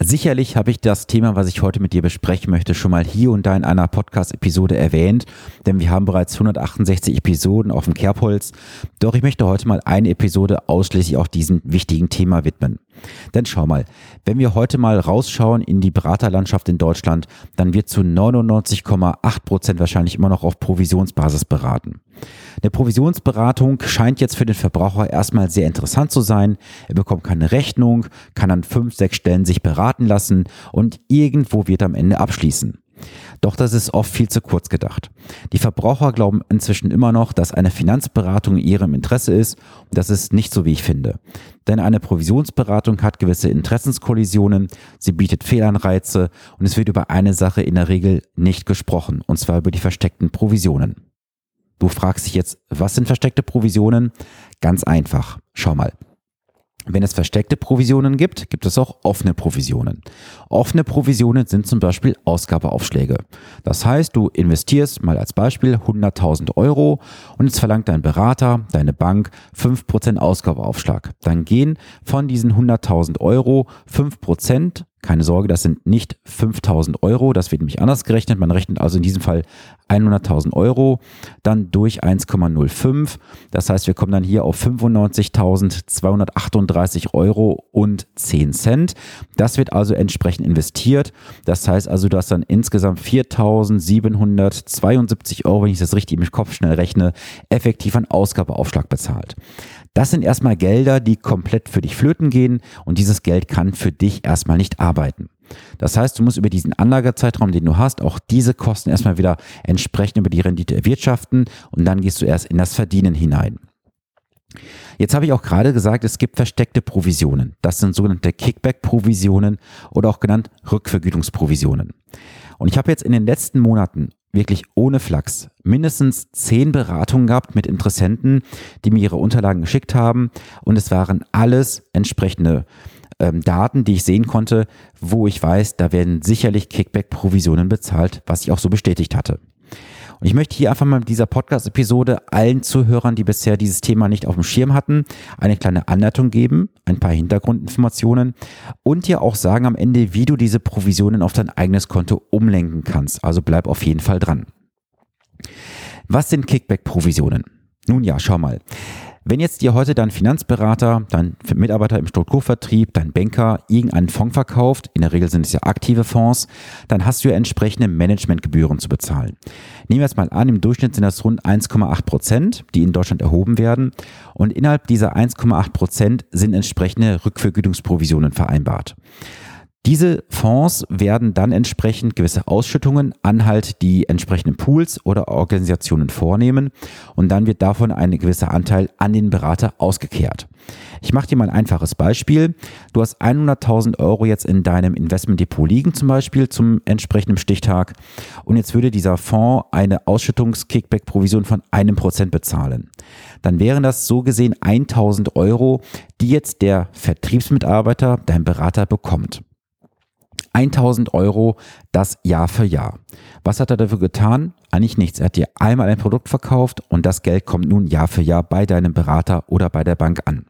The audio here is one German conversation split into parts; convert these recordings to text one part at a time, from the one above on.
Sicherlich habe ich das Thema, was ich heute mit dir besprechen möchte, schon mal hier und da in einer Podcast-Episode erwähnt, denn wir haben bereits 168 Episoden auf dem Kerbholz. Doch ich möchte heute mal eine Episode ausschließlich auch diesem wichtigen Thema widmen. Denn schau mal, wenn wir heute mal rausschauen in die Beraterlandschaft in Deutschland, dann wird zu 99,8 Prozent wahrscheinlich immer noch auf Provisionsbasis beraten. Eine Provisionsberatung scheint jetzt für den Verbraucher erstmal sehr interessant zu sein. Er bekommt keine Rechnung, kann an fünf, sechs Stellen sich beraten lassen und irgendwo wird am Ende abschließen. Doch das ist oft viel zu kurz gedacht. Die Verbraucher glauben inzwischen immer noch, dass eine Finanzberatung in ihrem Interesse ist und das ist nicht so, wie ich finde. Denn eine Provisionsberatung hat gewisse Interessenskollisionen, sie bietet Fehlanreize und es wird über eine Sache in der Regel nicht gesprochen, und zwar über die versteckten Provisionen. Du fragst dich jetzt, was sind versteckte Provisionen? Ganz einfach. Schau mal. Wenn es versteckte Provisionen gibt, gibt es auch offene Provisionen. Offene Provisionen sind zum Beispiel Ausgabeaufschläge. Das heißt, du investierst mal als Beispiel 100.000 Euro und jetzt verlangt dein Berater, deine Bank 5% Ausgabeaufschlag. Dann gehen von diesen 100.000 Euro 5% keine Sorge, das sind nicht 5000 Euro, das wird nämlich anders gerechnet. Man rechnet also in diesem Fall 100.000 Euro, dann durch 1,05. Das heißt, wir kommen dann hier auf 95.238 Euro und 10 Cent. Das wird also entsprechend investiert. Das heißt also, du hast dann insgesamt 4.772 Euro, wenn ich das richtig im Kopf schnell rechne, effektiv an Ausgabeaufschlag bezahlt. Das sind erstmal Gelder, die komplett für dich flöten gehen und dieses Geld kann für dich erstmal nicht arbeiten. Das heißt, du musst über diesen Anlagezeitraum, den du hast, auch diese Kosten erstmal wieder entsprechend über die Rendite erwirtschaften und dann gehst du erst in das Verdienen hinein. Jetzt habe ich auch gerade gesagt, es gibt versteckte Provisionen. Das sind sogenannte Kickback-Provisionen oder auch genannt Rückvergütungsprovisionen. Und ich habe jetzt in den letzten Monaten wirklich ohne Flachs mindestens zehn Beratungen gehabt mit Interessenten, die mir ihre Unterlagen geschickt haben. Und es waren alles entsprechende ähm, Daten, die ich sehen konnte, wo ich weiß, da werden sicherlich Kickback-Provisionen bezahlt, was ich auch so bestätigt hatte. Und ich möchte hier einfach mal mit dieser Podcast-Episode allen Zuhörern, die bisher dieses Thema nicht auf dem Schirm hatten, eine kleine Anleitung geben, ein paar Hintergrundinformationen und dir auch sagen am Ende, wie du diese Provisionen auf dein eigenes Konto umlenken kannst. Also bleib auf jeden Fall dran. Was sind Kickback-Provisionen? Nun ja, schau mal. Wenn jetzt dir heute dein Finanzberater, dein Mitarbeiter im Strukturvertrieb, dein Banker irgendeinen Fonds verkauft, in der Regel sind es ja aktive Fonds, dann hast du ja entsprechende Managementgebühren zu bezahlen. Nehmen wir jetzt mal an, im Durchschnitt sind das rund 1,8 Prozent, die in Deutschland erhoben werden. Und innerhalb dieser 1,8 Prozent sind entsprechende Rückvergütungsprovisionen vereinbart. Diese Fonds werden dann entsprechend gewisse Ausschüttungen an halt die entsprechenden Pools oder Organisationen vornehmen und dann wird davon ein gewisser Anteil an den Berater ausgekehrt. Ich mache dir mal ein einfaches Beispiel. Du hast 100.000 Euro jetzt in deinem Investmentdepot liegen zum Beispiel zum entsprechenden Stichtag und jetzt würde dieser Fonds eine Ausschüttungs-Kickback-Provision von einem Prozent bezahlen. Dann wären das so gesehen 1.000 Euro, die jetzt der Vertriebsmitarbeiter, dein Berater bekommt. 1000 Euro das Jahr für Jahr. Was hat er dafür getan? Eigentlich nichts. Er hat dir einmal ein Produkt verkauft und das Geld kommt nun Jahr für Jahr bei deinem Berater oder bei der Bank an.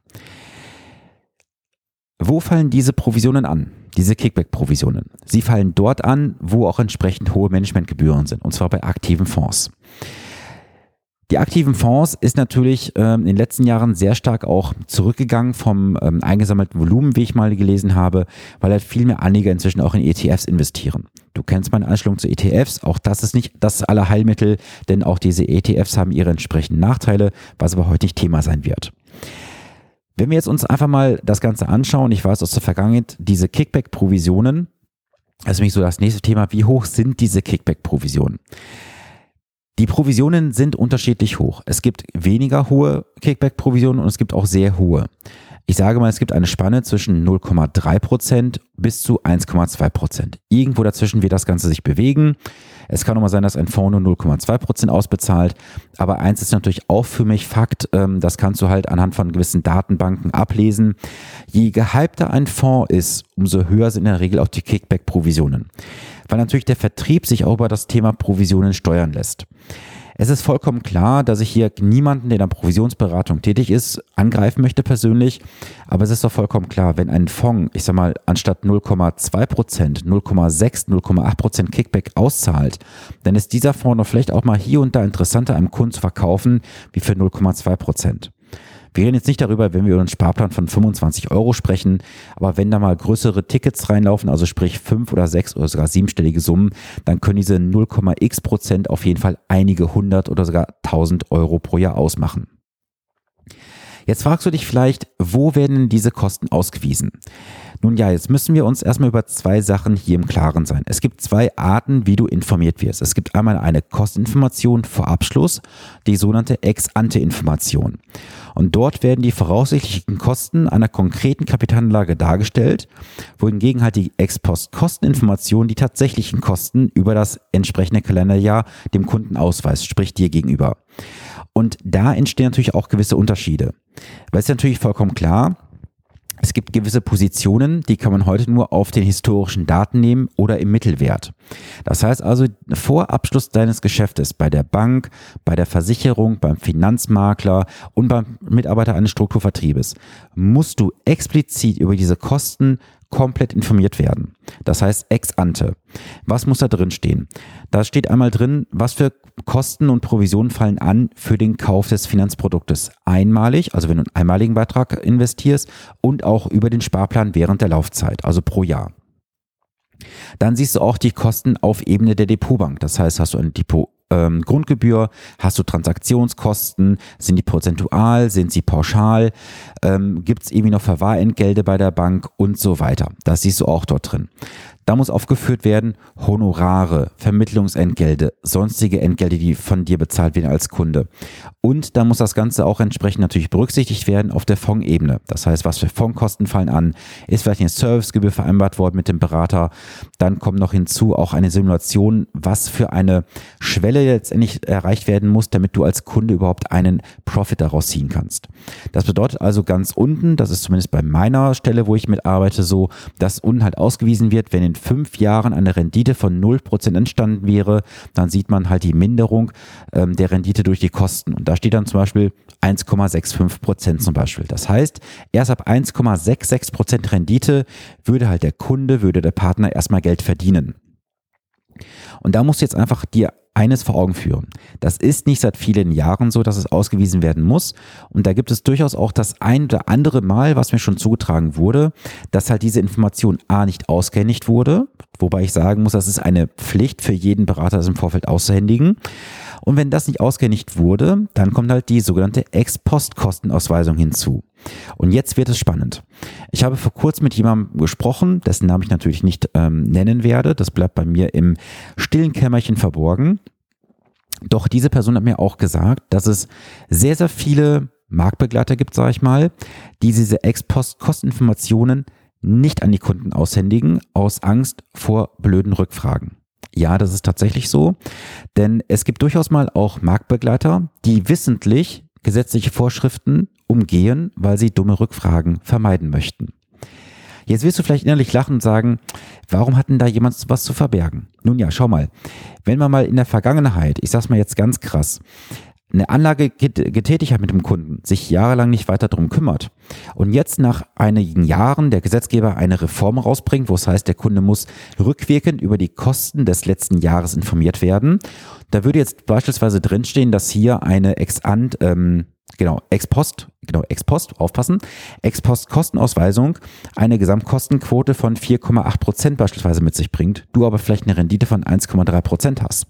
Wo fallen diese Provisionen an? Diese Kickback-Provisionen. Sie fallen dort an, wo auch entsprechend hohe Managementgebühren sind, und zwar bei aktiven Fonds. Die aktiven Fonds ist natürlich ähm, in den letzten Jahren sehr stark auch zurückgegangen vom ähm, eingesammelten Volumen, wie ich mal gelesen habe, weil halt viel mehr Anleger inzwischen auch in ETFs investieren. Du kennst meine Einstellung zu ETFs, auch das ist nicht das aller Heilmittel, denn auch diese ETFs haben ihre entsprechenden Nachteile, was aber heute nicht Thema sein wird. Wenn wir jetzt uns einfach mal das Ganze anschauen, ich weiß aus der Vergangenheit, diese Kickback-Provisionen, das ist nämlich so das nächste Thema, wie hoch sind diese Kickback-Provisionen? Die Provisionen sind unterschiedlich hoch. Es gibt weniger hohe Kickback-Provisionen und es gibt auch sehr hohe. Ich sage mal, es gibt eine Spanne zwischen 0,3% bis zu 1,2%. Irgendwo dazwischen wird das Ganze sich bewegen. Es kann auch mal sein, dass ein Fonds nur 0,2% ausbezahlt. Aber eins ist natürlich auch für mich Fakt, ähm, das kannst du halt anhand von gewissen Datenbanken ablesen. Je gehypter ein Fonds ist, umso höher sind in der Regel auch die Kickback-Provisionen. Weil natürlich der Vertrieb sich auch über das Thema Provisionen steuern lässt. Es ist vollkommen klar, dass ich hier niemanden, der in der Provisionsberatung tätig ist, angreifen möchte persönlich. Aber es ist doch vollkommen klar, wenn ein Fonds, ich sag mal, anstatt 0,2 Prozent, 0,6, 0,8 Prozent Kickback auszahlt, dann ist dieser Fonds doch vielleicht auch mal hier und da interessanter einem Kunden zu verkaufen, wie für 0,2 Prozent. Wir reden jetzt nicht darüber, wenn wir über einen Sparplan von 25 Euro sprechen, aber wenn da mal größere Tickets reinlaufen, also sprich fünf oder sechs oder sogar siebenstellige Summen, dann können diese 0,x Prozent auf jeden Fall einige hundert oder sogar tausend Euro pro Jahr ausmachen. Jetzt fragst du dich vielleicht, wo werden diese Kosten ausgewiesen? Nun ja, jetzt müssen wir uns erstmal über zwei Sachen hier im Klaren sein. Es gibt zwei Arten, wie du informiert wirst. Es gibt einmal eine Kosteninformation vor Abschluss, die sogenannte Ex-Ante-Information. Und dort werden die voraussichtlichen Kosten einer konkreten Kapitalanlage dargestellt, wohingegen halt die Ex-Post-Kosteninformation die tatsächlichen Kosten über das entsprechende Kalenderjahr dem Kunden ausweist, sprich dir gegenüber. Und da entstehen natürlich auch gewisse Unterschiede. Weil es ist natürlich vollkommen klar, es gibt gewisse Positionen, die kann man heute nur auf den historischen Daten nehmen oder im Mittelwert. Das heißt also, vor Abschluss deines Geschäftes bei der Bank, bei der Versicherung, beim Finanzmakler und beim Mitarbeiter eines Strukturvertriebes musst du explizit über diese Kosten komplett informiert werden. Das heißt ex ante. Was muss da drin stehen? Da steht einmal drin, was für Kosten und Provisionen fallen an für den Kauf des Finanzproduktes. Einmalig, also wenn du einen einmaligen Beitrag investierst und auch über den Sparplan während der Laufzeit, also pro Jahr. Dann siehst du auch die Kosten auf Ebene der Depotbank. Das heißt, hast du ein Depot ähm, Grundgebühr, hast du Transaktionskosten, sind die prozentual, sind sie pauschal, ähm, gibt es irgendwie noch Verwahrentgelte bei der Bank und so weiter. Das siehst du auch dort drin. Da muss aufgeführt werden Honorare, Vermittlungsentgelte, sonstige Entgelte, die von dir bezahlt werden als Kunde. Und da muss das Ganze auch entsprechend natürlich berücksichtigt werden auf der Fondsebene. Das heißt, was für Fondskosten fallen an? Ist vielleicht eine Servicegebühr vereinbart worden mit dem Berater? Dann kommt noch hinzu auch eine Simulation, was für eine Schwelle letztendlich erreicht werden muss, damit du als Kunde überhaupt einen Profit daraus ziehen kannst. Das bedeutet also ganz unten, das ist zumindest bei meiner Stelle, wo ich mitarbeite, so, dass unten halt ausgewiesen wird, wenn in fünf Jahren eine Rendite von 0% entstanden wäre, dann sieht man halt die Minderung ähm, der Rendite durch die Kosten. Und da steht dann zum Beispiel 1,65% zum Beispiel. Das heißt, erst ab 1,66% Rendite würde halt der Kunde, würde der Partner erstmal Geld verdienen. Und da musst du jetzt einfach dir eines vor Augen führen. Das ist nicht seit vielen Jahren so, dass es ausgewiesen werden muss. Und da gibt es durchaus auch das ein oder andere Mal, was mir schon zugetragen wurde, dass halt diese Information A nicht ausgehändigt wurde. Wobei ich sagen muss, das ist eine Pflicht für jeden Berater, das im Vorfeld auszuhändigen. Und wenn das nicht ausgehändigt wurde, dann kommt halt die sogenannte Ex-Post-Kostenausweisung hinzu. Und jetzt wird es spannend. Ich habe vor kurzem mit jemandem gesprochen, dessen Namen ich natürlich nicht ähm, nennen werde. Das bleibt bei mir im stillen Kämmerchen verborgen. Doch diese Person hat mir auch gesagt, dass es sehr, sehr viele Marktbegleiter gibt, sage ich mal, die diese Ex-Post-Kosteninformationen nicht an die Kunden aushändigen, aus Angst vor blöden Rückfragen. Ja, das ist tatsächlich so, denn es gibt durchaus mal auch Marktbegleiter, die wissentlich gesetzliche Vorschriften umgehen, weil sie dumme Rückfragen vermeiden möchten. Jetzt wirst du vielleicht innerlich lachen und sagen, warum hat denn da jemand was zu verbergen? Nun ja, schau mal. Wenn man mal in der Vergangenheit, ich sag's mal jetzt ganz krass, eine Anlage getätigt hat mit dem Kunden, sich jahrelang nicht weiter darum kümmert und jetzt nach einigen Jahren der Gesetzgeber eine Reform rausbringt, wo es heißt, der Kunde muss rückwirkend über die Kosten des letzten Jahres informiert werden. Da würde jetzt beispielsweise drinstehen, dass hier eine Ex-Ant, ähm, genau, Ex-Post, genau, Ex-Post, aufpassen, Ex-Post-Kostenausweisung eine Gesamtkostenquote von 4,8 Prozent beispielsweise mit sich bringt, du aber vielleicht eine Rendite von 1,3 Prozent hast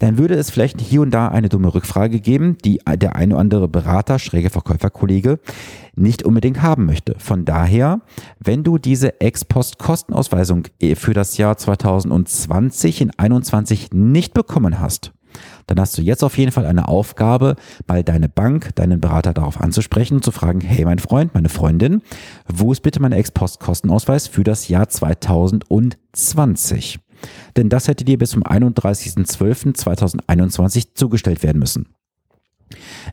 dann würde es vielleicht hier und da eine dumme Rückfrage geben, die der eine oder andere Berater, schräge Verkäuferkollege nicht unbedingt haben möchte. Von daher, wenn du diese Ex-Post-Kostenausweisung äh, für das Jahr 2020 in 2021 nicht bekommen hast, dann hast du jetzt auf jeden Fall eine Aufgabe, mal deine Bank, deinen Berater darauf anzusprechen, zu fragen, hey mein Freund, meine Freundin, wo ist bitte mein Ex-Post-Kostenausweis für das Jahr 2020? denn das hätte dir bis zum 31.12.2021 zugestellt werden müssen.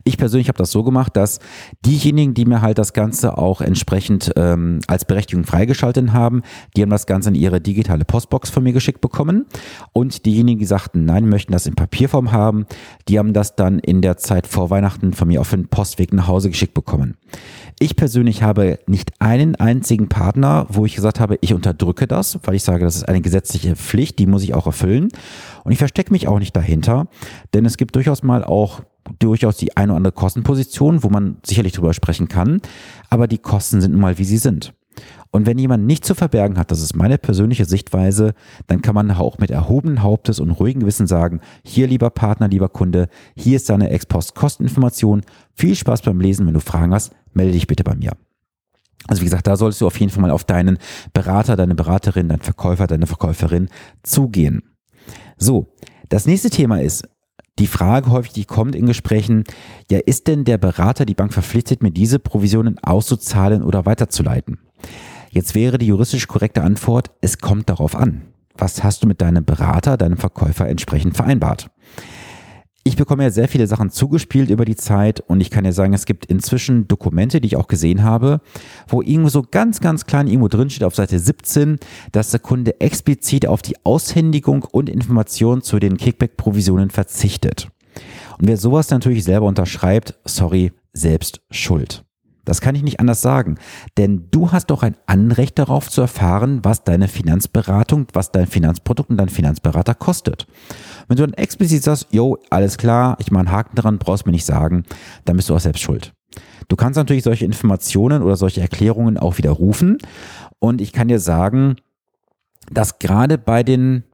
Ich persönlich habe das so gemacht, dass diejenigen, die mir halt das Ganze auch entsprechend ähm, als Berechtigung freigeschaltet haben, die haben das Ganze in ihre digitale Postbox von mir geschickt bekommen. Und diejenigen, die sagten, nein, möchten das in Papierform haben, die haben das dann in der Zeit vor Weihnachten von mir auf den Postweg nach Hause geschickt bekommen. Ich persönlich habe nicht einen einzigen Partner, wo ich gesagt habe, ich unterdrücke das, weil ich sage, das ist eine gesetzliche Pflicht, die muss ich auch erfüllen. Und ich verstecke mich auch nicht dahinter, denn es gibt durchaus mal auch durchaus die eine oder andere Kostenposition, wo man sicherlich drüber sprechen kann, aber die Kosten sind nun mal, wie sie sind. Und wenn jemand nicht zu verbergen hat, das ist meine persönliche Sichtweise, dann kann man auch mit erhobenen Hauptes und ruhigem Gewissen sagen, hier lieber Partner, lieber Kunde, hier ist deine Ex-Post-Kosteninformation. Viel Spaß beim Lesen. Wenn du Fragen hast, melde dich bitte bei mir. Also wie gesagt, da solltest du auf jeden Fall mal auf deinen Berater, deine Beraterin, deinen Verkäufer, deine Verkäuferin zugehen. So, das nächste Thema ist, die Frage häufig, die kommt in Gesprächen, ja, ist denn der Berater, die Bank verpflichtet, mir diese Provisionen auszuzahlen oder weiterzuleiten? Jetzt wäre die juristisch korrekte Antwort, es kommt darauf an. Was hast du mit deinem Berater, deinem Verkäufer entsprechend vereinbart? Ich bekomme ja sehr viele Sachen zugespielt über die Zeit und ich kann ja sagen, es gibt inzwischen Dokumente, die ich auch gesehen habe, wo irgendwo so ganz, ganz klein irgendwo drin steht auf Seite 17, dass der Kunde explizit auf die Aushändigung und Information zu den Kickback-Provisionen verzichtet. Und wer sowas natürlich selber unterschreibt, sorry, selbst schuld. Das kann ich nicht anders sagen. Denn du hast doch ein Anrecht darauf zu erfahren, was deine Finanzberatung, was dein Finanzprodukt und dein Finanzberater kostet. Wenn du dann explizit sagst, yo, alles klar, ich mache einen Haken dran, brauchst mir nicht sagen, dann bist du auch selbst schuld. Du kannst natürlich solche Informationen oder solche Erklärungen auch widerrufen. Und ich kann dir sagen, dass gerade bei den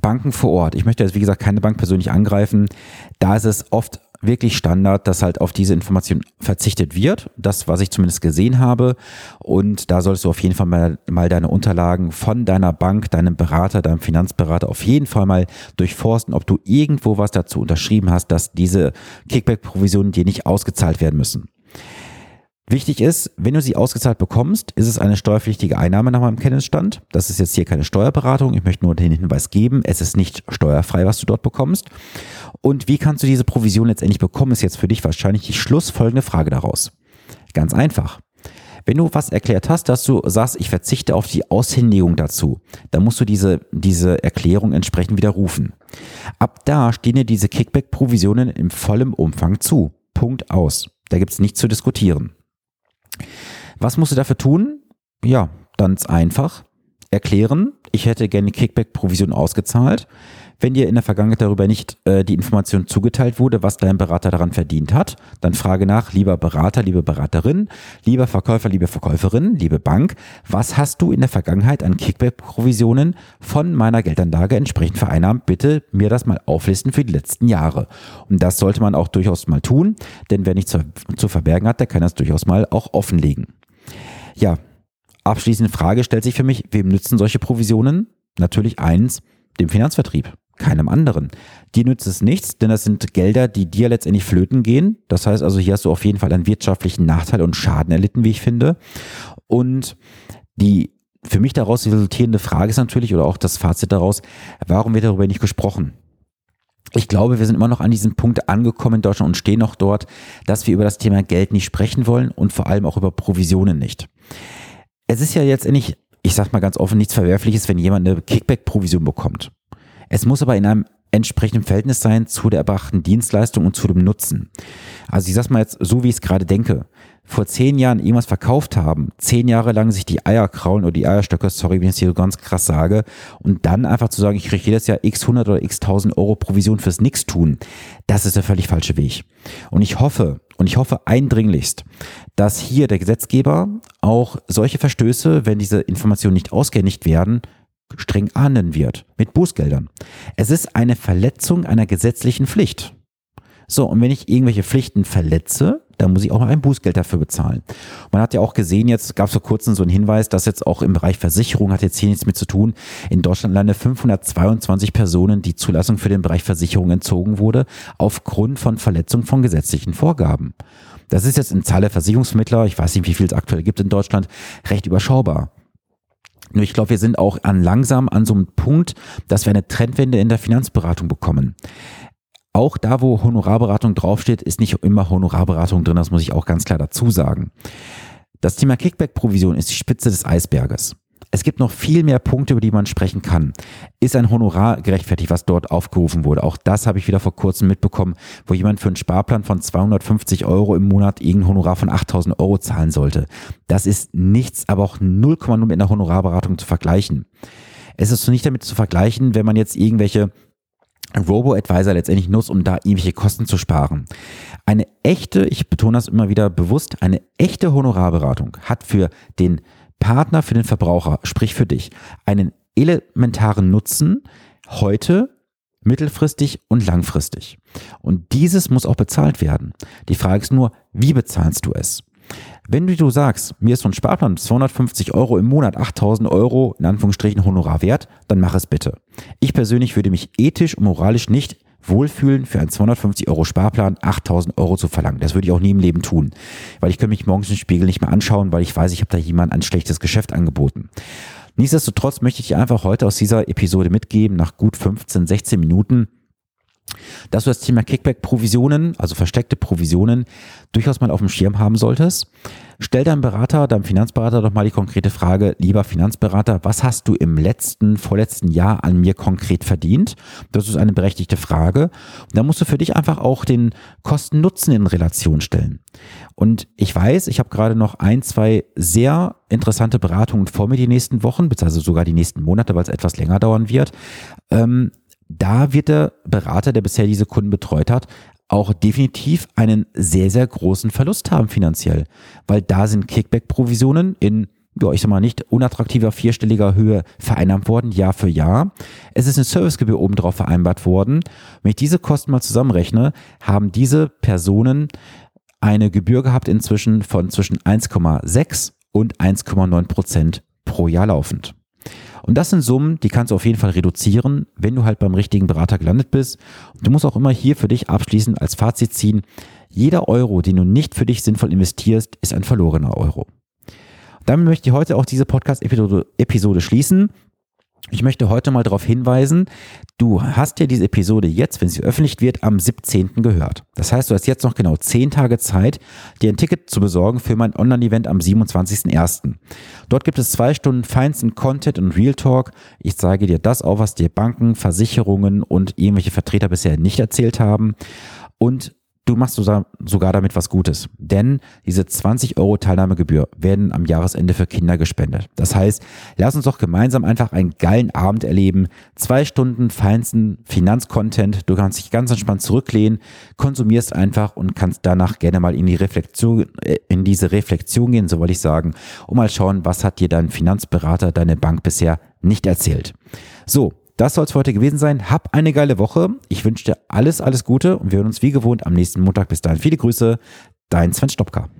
Banken vor Ort, ich möchte jetzt wie gesagt keine Bank persönlich angreifen, da ist es oft wirklich Standard, dass halt auf diese Information verzichtet wird. Das, was ich zumindest gesehen habe. Und da solltest du auf jeden Fall mal, mal deine Unterlagen von deiner Bank, deinem Berater, deinem Finanzberater auf jeden Fall mal durchforsten, ob du irgendwo was dazu unterschrieben hast, dass diese Kickback-Provisionen dir nicht ausgezahlt werden müssen. Wichtig ist, wenn du sie ausgezahlt bekommst, ist es eine steuerpflichtige Einnahme nach meinem Kenntnisstand. Das ist jetzt hier keine Steuerberatung. Ich möchte nur den Hinweis geben, es ist nicht steuerfrei, was du dort bekommst. Und wie kannst du diese Provision letztendlich bekommen, ist jetzt für dich wahrscheinlich die schlussfolgende Frage daraus. Ganz einfach. Wenn du was erklärt hast, dass du sagst, ich verzichte auf die Aushändigung dazu, dann musst du diese, diese Erklärung entsprechend widerrufen. Ab da stehen dir diese Kickback-Provisionen im vollen Umfang zu. Punkt aus. Da gibt's nichts zu diskutieren. Was musst du dafür tun? Ja, ganz einfach. Erklären, ich hätte gerne Kickback-Provision ausgezahlt. Wenn dir in der Vergangenheit darüber nicht äh, die Information zugeteilt wurde, was dein Berater daran verdient hat, dann frage nach, lieber Berater, liebe Beraterin, lieber Verkäufer, liebe Verkäuferin, liebe Bank, was hast du in der Vergangenheit an Kickback-Provisionen von meiner Geldanlage entsprechend vereinnahmt? Bitte mir das mal auflisten für die letzten Jahre. Und das sollte man auch durchaus mal tun, denn wer nichts zu, zu verbergen hat, der kann das durchaus mal auch offenlegen. Ja, abschließende Frage stellt sich für mich, wem nützen solche Provisionen? Natürlich eins, dem Finanzvertrieb keinem anderen. Dir nützt es nichts, denn das sind Gelder, die dir letztendlich flöten gehen. Das heißt also, hier hast du auf jeden Fall einen wirtschaftlichen Nachteil und Schaden erlitten, wie ich finde. Und die für mich daraus resultierende Frage ist natürlich, oder auch das Fazit daraus, warum wird darüber nicht gesprochen? Ich glaube, wir sind immer noch an diesem Punkt angekommen in Deutschland und stehen noch dort, dass wir über das Thema Geld nicht sprechen wollen und vor allem auch über Provisionen nicht. Es ist ja jetzt endlich, ich sag mal ganz offen, nichts Verwerfliches, wenn jemand eine Kickback-Provision bekommt. Es muss aber in einem entsprechenden Verhältnis sein zu der erbrachten Dienstleistung und zu dem Nutzen. Also ich sag's mal jetzt so, wie ich es gerade denke. Vor zehn Jahren irgendwas verkauft haben, zehn Jahre lang sich die Eier kraulen oder die Eierstöcke, sorry, wenn ich es hier so ganz krass sage, und dann einfach zu sagen, ich kriege jedes Jahr x 100 oder x 1000 Euro Provision fürs Nix tun, das ist der völlig falsche Weg. Und ich hoffe, und ich hoffe eindringlichst, dass hier der Gesetzgeber auch solche Verstöße, wenn diese Informationen nicht ausgehändigt werden, streng ahnden wird mit Bußgeldern. Es ist eine Verletzung einer gesetzlichen Pflicht. So, und wenn ich irgendwelche Pflichten verletze, dann muss ich auch ein Bußgeld dafür bezahlen. Man hat ja auch gesehen, jetzt gab es vor kurzem so einen Hinweis, dass jetzt auch im Bereich Versicherung hat jetzt hier nichts mit zu tun. In Deutschland lande 522 Personen die Zulassung für den Bereich Versicherung entzogen wurde, aufgrund von Verletzung von gesetzlichen Vorgaben. Das ist jetzt in Zahl der Versicherungsmittler, ich weiß nicht, wie viel es aktuell gibt in Deutschland, recht überschaubar. Nur ich glaube, wir sind auch an langsam an so einem Punkt, dass wir eine Trendwende in der Finanzberatung bekommen. Auch da, wo Honorarberatung draufsteht, ist nicht immer Honorarberatung drin, das muss ich auch ganz klar dazu sagen. Das Thema Kickback-Provision ist die Spitze des Eisberges. Es gibt noch viel mehr Punkte, über die man sprechen kann. Ist ein Honorar gerechtfertigt, was dort aufgerufen wurde? Auch das habe ich wieder vor kurzem mitbekommen, wo jemand für einen Sparplan von 250 Euro im Monat irgendein Honorar von 8000 Euro zahlen sollte. Das ist nichts, aber auch 0,0 mit einer Honorarberatung zu vergleichen. Es ist nicht damit zu vergleichen, wenn man jetzt irgendwelche Robo-Advisor letztendlich nutzt, um da irgendwelche Kosten zu sparen. Eine echte, ich betone das immer wieder bewusst, eine echte Honorarberatung hat für den Partner, für den Verbraucher, sprich für dich, einen elementaren Nutzen heute, mittelfristig und langfristig. Und dieses muss auch bezahlt werden. Die Frage ist nur, wie bezahlst du es? Wenn du sagst, mir ist so ein Sparplan 250 Euro im Monat, 8000 Euro in Anführungsstrichen Honorar wert, dann mach es bitte. Ich persönlich würde mich ethisch und moralisch nicht wohlfühlen, für einen 250 Euro Sparplan 8000 Euro zu verlangen. Das würde ich auch nie im Leben tun, weil ich könnte mich morgens im Spiegel nicht mehr anschauen, weil ich weiß, ich habe da jemand ein schlechtes Geschäft angeboten. Nichtsdestotrotz möchte ich einfach heute aus dieser Episode mitgeben, nach gut 15, 16 Minuten, dass du das Thema Kickback-Provisionen, also versteckte Provisionen, durchaus mal auf dem Schirm haben solltest. Stell deinem Berater, deinem Finanzberater doch mal die konkrete Frage, lieber Finanzberater, was hast du im letzten, vorletzten Jahr an mir konkret verdient? Das ist eine berechtigte Frage. Und da musst du für dich einfach auch den Kosten-Nutzen in Relation stellen. Und ich weiß, ich habe gerade noch ein, zwei sehr interessante Beratungen vor mir die nächsten Wochen, beziehungsweise sogar die nächsten Monate, weil es etwas länger dauern wird. Ähm, da wird der Berater, der bisher diese Kunden betreut hat, auch definitiv einen sehr, sehr großen Verlust haben finanziell, weil da sind Kickback-Provisionen in ja, ich sag mal, nicht unattraktiver vierstelliger Höhe vereinnahmt worden, Jahr für Jahr. Es ist eine Servicegebühr obendrauf vereinbart worden. Wenn ich diese Kosten mal zusammenrechne, haben diese Personen eine Gebühr gehabt inzwischen von zwischen 1,6 und 1,9 Prozent pro Jahr laufend. Und das sind Summen, die kannst du auf jeden Fall reduzieren, wenn du halt beim richtigen Berater gelandet bist. du musst auch immer hier für dich abschließend als Fazit ziehen, jeder Euro, den du nicht für dich sinnvoll investierst, ist ein verlorener Euro. Damit möchte ich heute auch diese Podcast-Episode schließen. Ich möchte heute mal darauf hinweisen, du hast ja diese Episode jetzt, wenn sie öffentlich wird, am 17. gehört. Das heißt, du hast jetzt noch genau 10 Tage Zeit, dir ein Ticket zu besorgen für mein Online-Event am 27.01. Dort gibt es zwei Stunden feinsten Content und Real Talk. Ich zeige dir das auf, was dir Banken, Versicherungen und irgendwelche Vertreter bisher nicht erzählt haben. Und du machst sogar damit was Gutes. Denn diese 20 Euro Teilnahmegebühr werden am Jahresende für Kinder gespendet. Das heißt, lass uns doch gemeinsam einfach einen geilen Abend erleben. Zwei Stunden feinsten Finanzcontent. Du kannst dich ganz entspannt zurücklehnen, konsumierst einfach und kannst danach gerne mal in die Reflexion, äh, in diese Reflexion gehen, so wollte ich sagen, und mal schauen, was hat dir dein Finanzberater, deine Bank bisher nicht erzählt. So, das soll es für heute gewesen sein. Hab eine geile Woche. Ich wünsche dir alles, alles Gute und wir hören uns wie gewohnt am nächsten Montag. Bis dahin viele Grüße. Dein Sven Stopka.